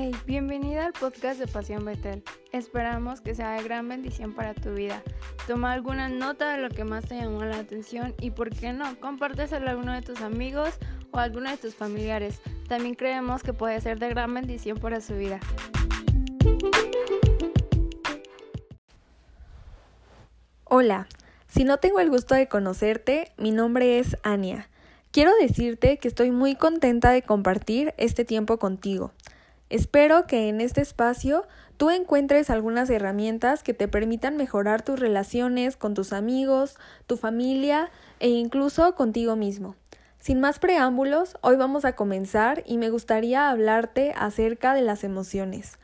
Hey, bienvenida al podcast de Pasión Betel. Esperamos que sea de gran bendición para tu vida. Toma alguna nota de lo que más te llamó la atención y, por qué no, compárteselo a alguno de tus amigos o a alguno de tus familiares. También creemos que puede ser de gran bendición para su vida. Hola, si no tengo el gusto de conocerte, mi nombre es Ania. Quiero decirte que estoy muy contenta de compartir este tiempo contigo. Espero que en este espacio tú encuentres algunas herramientas que te permitan mejorar tus relaciones con tus amigos, tu familia e incluso contigo mismo. Sin más preámbulos, hoy vamos a comenzar y me gustaría hablarte acerca de las emociones.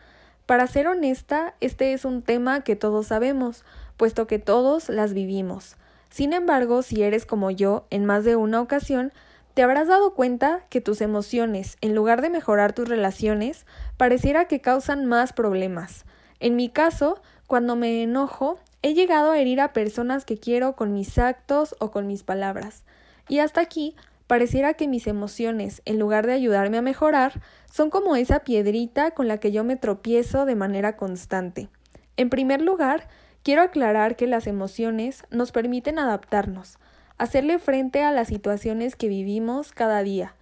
Para ser honesta, este es un tema que todos sabemos, puesto que todos las vivimos. Sin embargo, si eres como yo, en más de una ocasión, te habrás dado cuenta que tus emociones, en lugar de mejorar tus relaciones, pareciera que causan más problemas. En mi caso, cuando me enojo, he llegado a herir a personas que quiero con mis actos o con mis palabras. Y hasta aquí, pareciera que mis emociones, en lugar de ayudarme a mejorar, son como esa piedrita con la que yo me tropiezo de manera constante. En primer lugar, quiero aclarar que las emociones nos permiten adaptarnos, hacerle frente a las situaciones que vivimos cada día,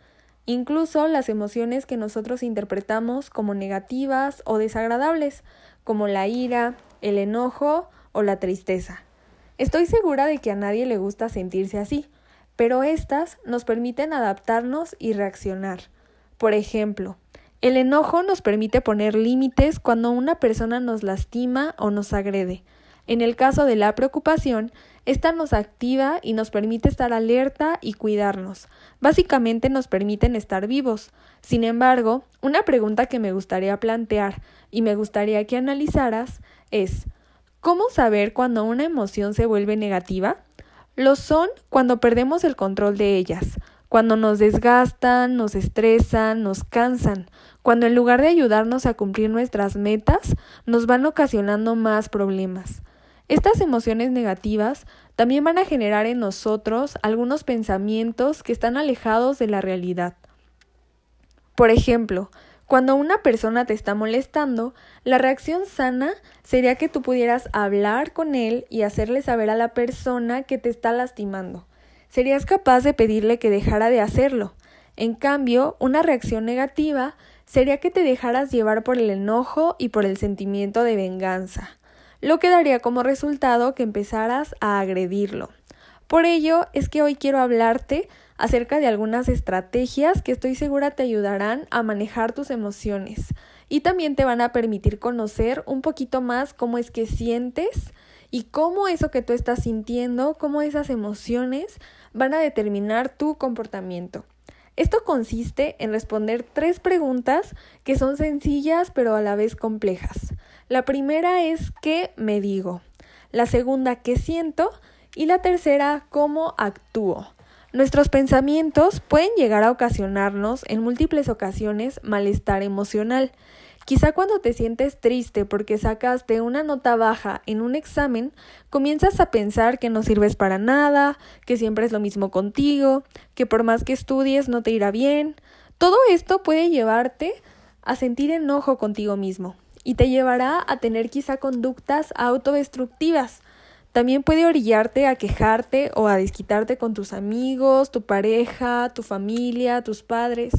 incluso las emociones que nosotros interpretamos como negativas o desagradables, como la ira, el enojo o la tristeza. Estoy segura de que a nadie le gusta sentirse así, pero estas nos permiten adaptarnos y reaccionar. Por ejemplo, el enojo nos permite poner límites cuando una persona nos lastima o nos agrede. En el caso de la preocupación, esta nos activa y nos permite estar alerta y cuidarnos. Básicamente nos permiten estar vivos. Sin embargo, una pregunta que me gustaría plantear y me gustaría que analizaras es ¿cómo saber cuando una emoción se vuelve negativa? Lo son cuando perdemos el control de ellas, cuando nos desgastan, nos estresan, nos cansan, cuando en lugar de ayudarnos a cumplir nuestras metas, nos van ocasionando más problemas. Estas emociones negativas también van a generar en nosotros algunos pensamientos que están alejados de la realidad. Por ejemplo, cuando una persona te está molestando, la reacción sana sería que tú pudieras hablar con él y hacerle saber a la persona que te está lastimando. Serías capaz de pedirle que dejara de hacerlo. En cambio, una reacción negativa sería que te dejaras llevar por el enojo y por el sentimiento de venganza lo que daría como resultado que empezaras a agredirlo. Por ello es que hoy quiero hablarte acerca de algunas estrategias que estoy segura te ayudarán a manejar tus emociones y también te van a permitir conocer un poquito más cómo es que sientes y cómo eso que tú estás sintiendo, cómo esas emociones van a determinar tu comportamiento. Esto consiste en responder tres preguntas que son sencillas pero a la vez complejas. La primera es ¿qué me digo? La segunda ¿qué siento? Y la tercera ¿cómo actúo? Nuestros pensamientos pueden llegar a ocasionarnos en múltiples ocasiones malestar emocional. Quizá cuando te sientes triste porque sacaste una nota baja en un examen, comienzas a pensar que no sirves para nada, que siempre es lo mismo contigo, que por más que estudies no te irá bien. Todo esto puede llevarte a sentir enojo contigo mismo y te llevará a tener quizá conductas autodestructivas. También puede orillarte a quejarte o a desquitarte con tus amigos, tu pareja, tu familia, tus padres.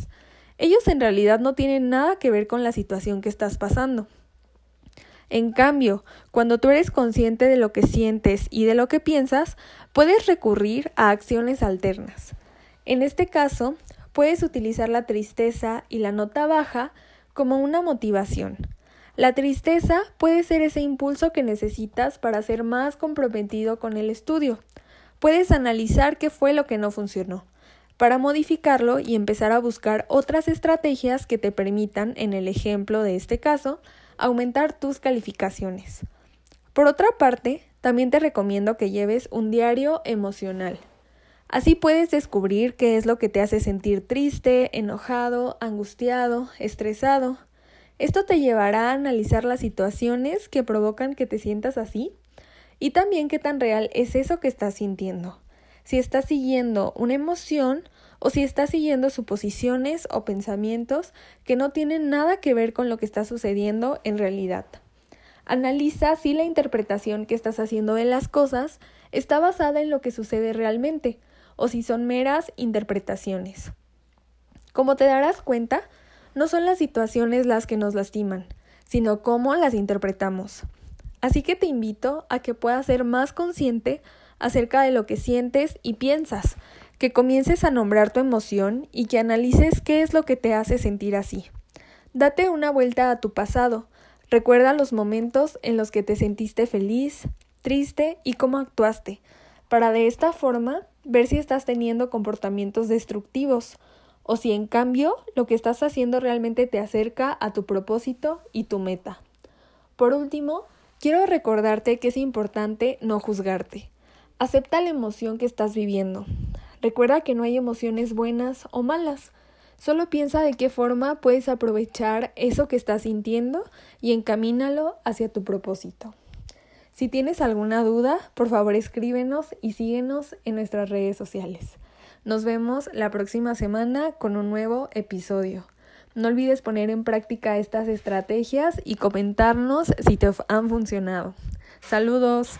Ellos en realidad no tienen nada que ver con la situación que estás pasando. En cambio, cuando tú eres consciente de lo que sientes y de lo que piensas, puedes recurrir a acciones alternas. En este caso, puedes utilizar la tristeza y la nota baja como una motivación. La tristeza puede ser ese impulso que necesitas para ser más comprometido con el estudio. Puedes analizar qué fue lo que no funcionó, para modificarlo y empezar a buscar otras estrategias que te permitan, en el ejemplo de este caso, aumentar tus calificaciones. Por otra parte, también te recomiendo que lleves un diario emocional. Así puedes descubrir qué es lo que te hace sentir triste, enojado, angustiado, estresado, esto te llevará a analizar las situaciones que provocan que te sientas así y también qué tan real es eso que estás sintiendo. Si estás siguiendo una emoción o si estás siguiendo suposiciones o pensamientos que no tienen nada que ver con lo que está sucediendo en realidad. Analiza si la interpretación que estás haciendo de las cosas está basada en lo que sucede realmente o si son meras interpretaciones. Como te darás cuenta, no son las situaciones las que nos lastiman, sino cómo las interpretamos. Así que te invito a que puedas ser más consciente acerca de lo que sientes y piensas, que comiences a nombrar tu emoción y que analices qué es lo que te hace sentir así. Date una vuelta a tu pasado, recuerda los momentos en los que te sentiste feliz, triste y cómo actuaste, para de esta forma ver si estás teniendo comportamientos destructivos o si en cambio lo que estás haciendo realmente te acerca a tu propósito y tu meta. Por último, quiero recordarte que es importante no juzgarte. Acepta la emoción que estás viviendo. Recuerda que no hay emociones buenas o malas. Solo piensa de qué forma puedes aprovechar eso que estás sintiendo y encamínalo hacia tu propósito. Si tienes alguna duda, por favor escríbenos y síguenos en nuestras redes sociales. Nos vemos la próxima semana con un nuevo episodio. No olvides poner en práctica estas estrategias y comentarnos si te han funcionado. Saludos.